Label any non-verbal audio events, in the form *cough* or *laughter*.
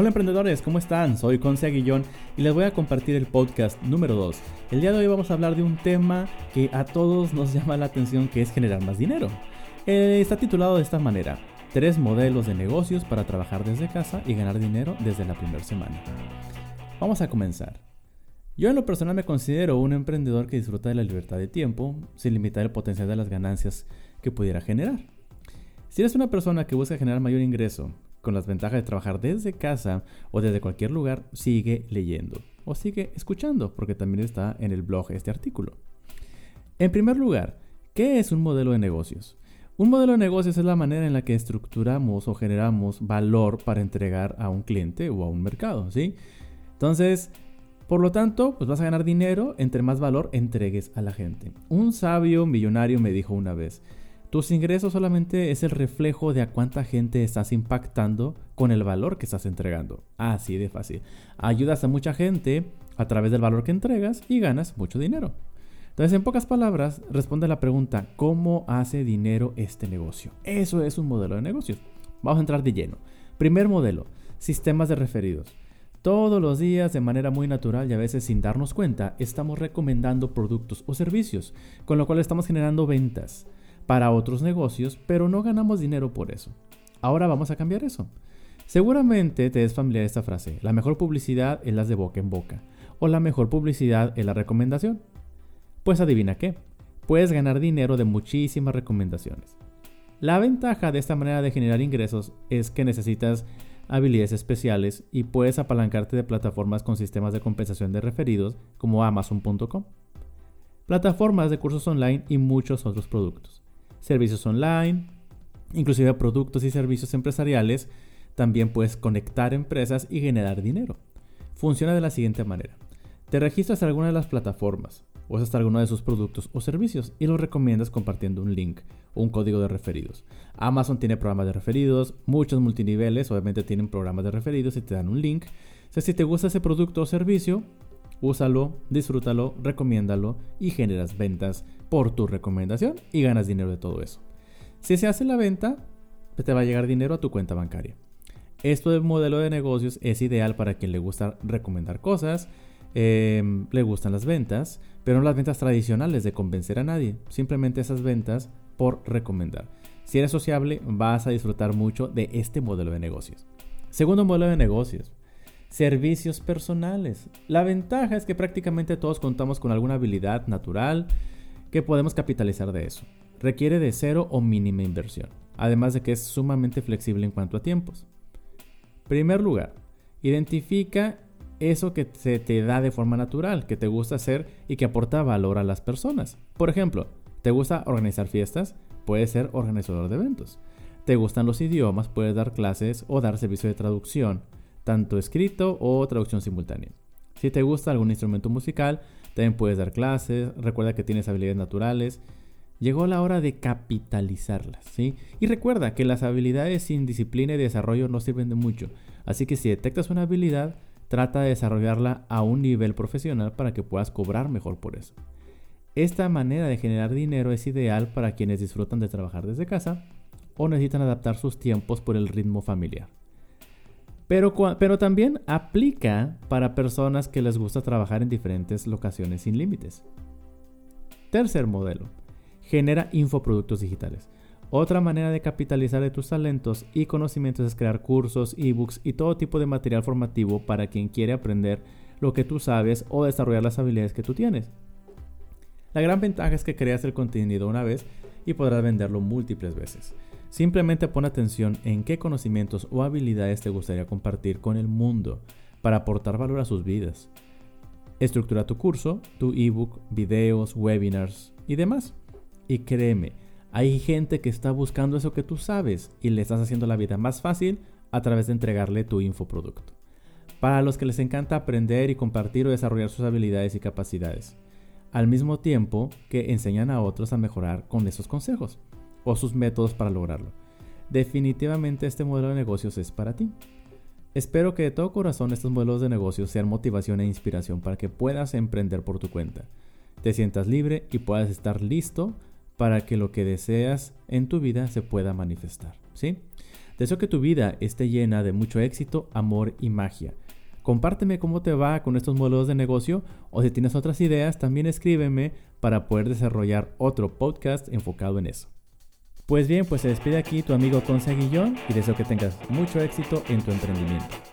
Hola emprendedores, ¿cómo están? Soy Conce Aguillón y les voy a compartir el podcast número 2. El día de hoy vamos a hablar de un tema que a todos nos *laughs* llama la atención que es generar más dinero. Eh, está titulado de esta manera, tres modelos de negocios para trabajar desde casa y ganar dinero desde la primera semana. Vamos a comenzar. Yo en lo personal me considero un emprendedor que disfruta de la libertad de tiempo sin limitar el potencial de las ganancias que pudiera generar. Si eres una persona que busca generar mayor ingreso con las ventajas de trabajar desde casa o desde cualquier lugar, sigue leyendo o sigue escuchando, porque también está en el blog este artículo. En primer lugar, ¿qué es un modelo de negocios? Un modelo de negocios es la manera en la que estructuramos o generamos valor para entregar a un cliente o a un mercado, ¿sí? Entonces, por lo tanto, pues vas a ganar dinero entre más valor entregues a la gente. Un sabio millonario me dijo una vez, tus ingresos solamente es el reflejo de a cuánta gente estás impactando con el valor que estás entregando. Así de fácil. Ayudas a mucha gente a través del valor que entregas y ganas mucho dinero. Entonces, en pocas palabras, responde a la pregunta, ¿cómo hace dinero este negocio? Eso es un modelo de negocio. Vamos a entrar de lleno. Primer modelo, sistemas de referidos. Todos los días, de manera muy natural y a veces sin darnos cuenta, estamos recomendando productos o servicios, con lo cual estamos generando ventas para otros negocios, pero no ganamos dinero por eso. Ahora vamos a cambiar eso. Seguramente te es familiar esta frase, la mejor publicidad es la de boca en boca, o la mejor publicidad es la recomendación. Pues adivina qué, puedes ganar dinero de muchísimas recomendaciones. La ventaja de esta manera de generar ingresos es que necesitas habilidades especiales y puedes apalancarte de plataformas con sistemas de compensación de referidos como amazon.com, plataformas de cursos online y muchos otros productos servicios online, inclusive productos y servicios empresariales. También puedes conectar empresas y generar dinero. Funciona de la siguiente manera. Te registras en alguna de las plataformas, usas alguno de sus productos o servicios y los recomiendas compartiendo un link o un código de referidos. Amazon tiene programas de referidos, muchos multiniveles obviamente tienen programas de referidos y te dan un link. O si te gusta ese producto o servicio, úsalo, disfrútalo, recomiéndalo y generas ventas por tu recomendación y ganas dinero de todo eso. Si se hace la venta, te va a llegar dinero a tu cuenta bancaria. Esto del modelo de negocios es ideal para quien le gusta recomendar cosas, em, le gustan las ventas, pero no las ventas tradicionales de convencer a nadie, simplemente esas ventas por recomendar. Si eres sociable, vas a disfrutar mucho de este modelo de negocios. Segundo modelo de negocios, servicios personales. La ventaja es que prácticamente todos contamos con alguna habilidad natural que podemos capitalizar de eso. Requiere de cero o mínima inversión, además de que es sumamente flexible en cuanto a tiempos. Primer lugar, identifica eso que se te da de forma natural, que te gusta hacer y que aporta valor a las personas. Por ejemplo, ¿te gusta organizar fiestas? Puedes ser organizador de eventos. ¿Te gustan los idiomas? Puedes dar clases o dar servicio de traducción tanto escrito o traducción simultánea. Si te gusta algún instrumento musical, también puedes dar clases, recuerda que tienes habilidades naturales. Llegó la hora de capitalizarlas, ¿sí? Y recuerda que las habilidades sin disciplina y desarrollo no sirven de mucho, así que si detectas una habilidad, trata de desarrollarla a un nivel profesional para que puedas cobrar mejor por eso. Esta manera de generar dinero es ideal para quienes disfrutan de trabajar desde casa o necesitan adaptar sus tiempos por el ritmo familiar. Pero, también aplica para personas que les gusta trabajar en diferentes locaciones sin límites. Tercer modelo. Genera infoproductos digitales. Otra manera de capitalizar de tus talentos y conocimientos es crear cursos, ebooks y todo tipo de material formativo para quien quiere aprender lo que tú sabes o desarrollar las habilidades que tú tienes. La gran ventaja es que creas el contenido una vez y podrás venderlo múltiples veces. Simplemente pon atención en qué conocimientos o habilidades te gustaría compartir con el mundo para aportar valor a sus vidas. Estructura tu curso, tu ebook, videos, webinars y demás. Y créeme, hay gente que está buscando eso que tú sabes y le estás haciendo la vida más fácil a través de entregarle tu infoproducto. Para los que les encanta aprender y compartir o desarrollar sus habilidades y capacidades, al mismo tiempo que enseñan a otros a mejorar con esos consejos o sus métodos para lograrlo. Definitivamente este modelo de negocios es para ti. Espero que de todo corazón estos modelos de negocios sean motivación e inspiración para que puedas emprender por tu cuenta, te sientas libre y puedas estar listo para que lo que deseas en tu vida se pueda manifestar. ¿sí? Deseo que tu vida esté llena de mucho éxito, amor y magia. Compárteme cómo te va con estos modelos de negocio o si tienes otras ideas, también escríbeme para poder desarrollar otro podcast enfocado en eso. Pues bien, pues se despide aquí tu amigo Conce Guillón y deseo que tengas mucho éxito en tu emprendimiento.